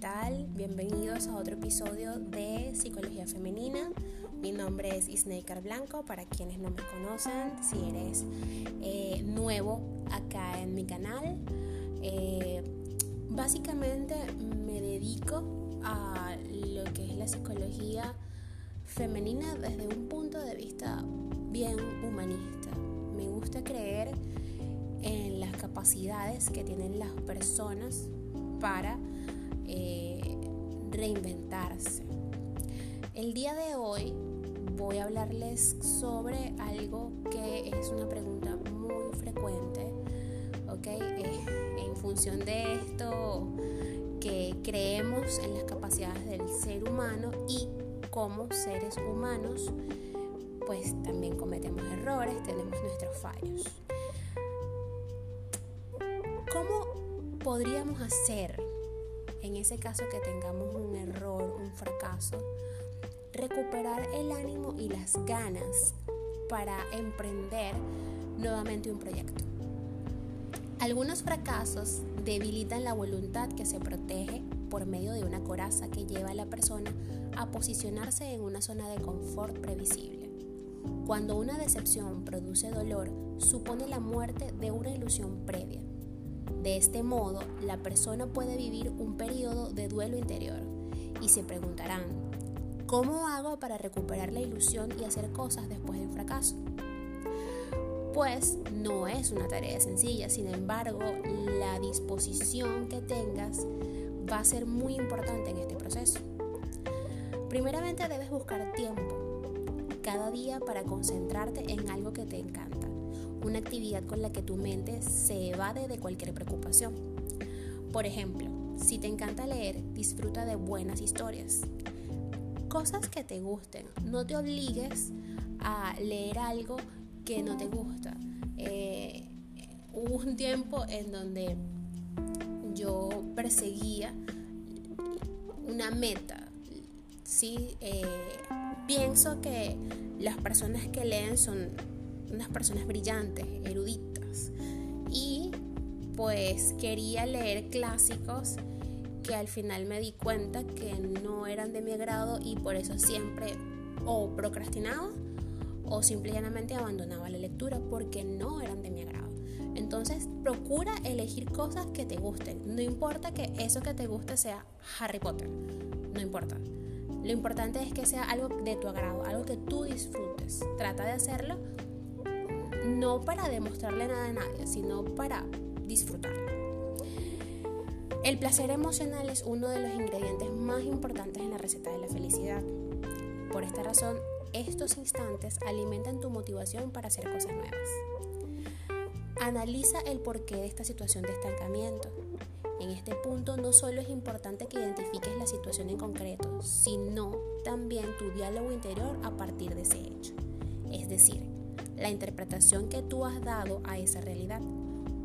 tal? Bienvenidos a otro episodio de Psicología Femenina. Mi nombre es Isneikar Blanco, para quienes no me conocen, si eres eh, nuevo acá en mi canal. Eh, básicamente me dedico a lo que es la psicología femenina desde un punto de vista bien humanista. Me gusta creer en las capacidades que tienen las personas para eh, reinventarse. El día de hoy voy a hablarles sobre algo que es una pregunta muy frecuente, ¿ok? Eh, en función de esto que creemos en las capacidades del ser humano y como seres humanos, pues también cometemos errores, tenemos nuestros fallos. ¿Cómo podríamos hacer en ese caso que tengamos un error, un fracaso, recuperar el ánimo y las ganas para emprender nuevamente un proyecto. Algunos fracasos debilitan la voluntad que se protege por medio de una coraza que lleva a la persona a posicionarse en una zona de confort previsible. Cuando una decepción produce dolor, supone la muerte de una ilusión previa de este modo, la persona puede vivir un periodo de duelo interior y se preguntarán, ¿cómo hago para recuperar la ilusión y hacer cosas después del fracaso? Pues no es una tarea sencilla, sin embargo, la disposición que tengas va a ser muy importante en este proceso. Primeramente debes buscar tiempo cada día para concentrarte en algo que te encanta una actividad con la que tu mente se evade de cualquier preocupación. Por ejemplo, si te encanta leer, disfruta de buenas historias. Cosas que te gusten. No te obligues a leer algo que no te gusta. Eh, hubo un tiempo en donde yo perseguía una meta. ¿sí? Eh, pienso que las personas que leen son unas personas brillantes, eruditas. Y pues quería leer clásicos que al final me di cuenta que no eran de mi agrado y por eso siempre o procrastinaba o simplemente abandonaba la lectura porque no eran de mi agrado. Entonces procura elegir cosas que te gusten. No importa que eso que te guste sea Harry Potter. No importa. Lo importante es que sea algo de tu agrado, algo que tú disfrutes. Trata de hacerlo no para demostrarle nada a nadie, sino para disfrutarlo. El placer emocional es uno de los ingredientes más importantes en la receta de la felicidad. Por esta razón, estos instantes alimentan tu motivación para hacer cosas nuevas. Analiza el porqué de esta situación de estancamiento. En este punto no solo es importante que identifiques la situación en concreto, sino también tu diálogo interior a partir de ese hecho. Es decir, la interpretación que tú has dado a esa realidad,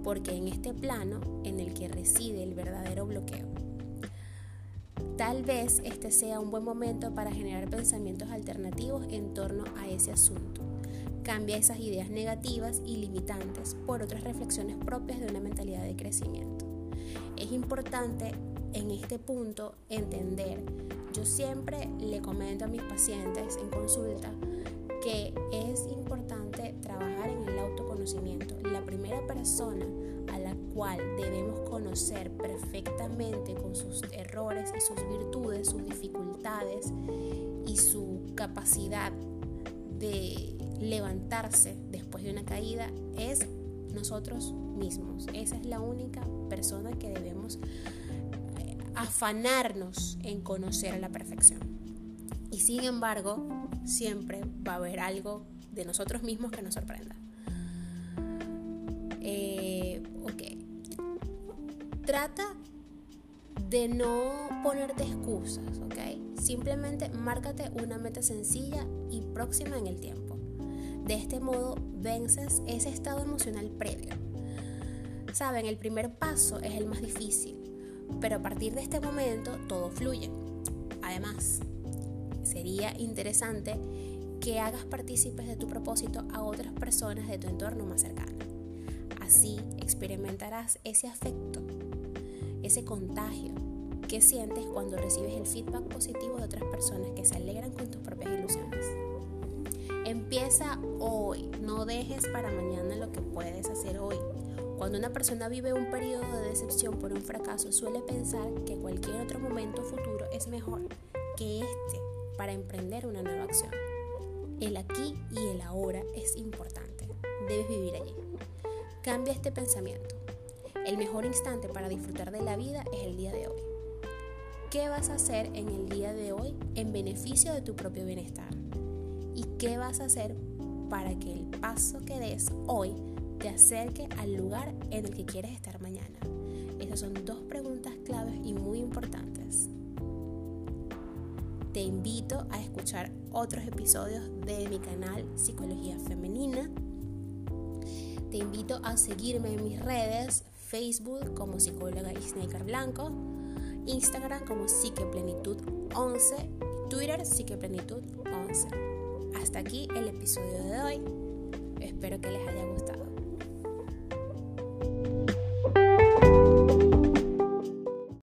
porque en este plano en el que reside el verdadero bloqueo. Tal vez este sea un buen momento para generar pensamientos alternativos en torno a ese asunto. Cambia esas ideas negativas y limitantes por otras reflexiones propias de una mentalidad de crecimiento. Es importante en este punto entender, yo siempre le comento a mis pacientes en consulta, que es importante La primera persona a la cual debemos conocer perfectamente con sus errores y sus virtudes, sus dificultades y su capacidad de levantarse después de una caída es nosotros mismos. Esa es la única persona que debemos eh, afanarnos en conocer a la perfección. Y sin embargo, siempre va a haber algo de nosotros mismos que nos sorprenda. Trata de no ponerte excusas, ¿ok? Simplemente márcate una meta sencilla y próxima en el tiempo. De este modo vences ese estado emocional previo. Saben, el primer paso es el más difícil, pero a partir de este momento todo fluye. Además, sería interesante que hagas partícipes de tu propósito a otras personas de tu entorno más cercano. Así experimentarás ese afecto, ese contagio qué sientes cuando recibes el feedback positivo de otras personas que se alegran con tus propias ilusiones. Empieza hoy, no dejes para mañana lo que puedes hacer hoy. Cuando una persona vive un periodo de decepción por un fracaso, suele pensar que cualquier otro momento futuro es mejor que este para emprender una nueva acción. El aquí y el ahora es importante. Debes vivir allí. Cambia este pensamiento. El mejor instante para disfrutar de la vida es el día de hoy. ¿Qué vas a hacer en el día de hoy en beneficio de tu propio bienestar? ¿Y qué vas a hacer para que el paso que des hoy te acerque al lugar en el que quieres estar mañana? Esas son dos preguntas claves y muy importantes. Te invito a escuchar otros episodios de mi canal Psicología Femenina. Te invito a seguirme en mis redes, Facebook como psicóloga Isnaker Blanco, Instagram como Psiqueplenitud11, Twitter Psiqueplenitud11. Hasta aquí el episodio de hoy. Espero que les haya gustado.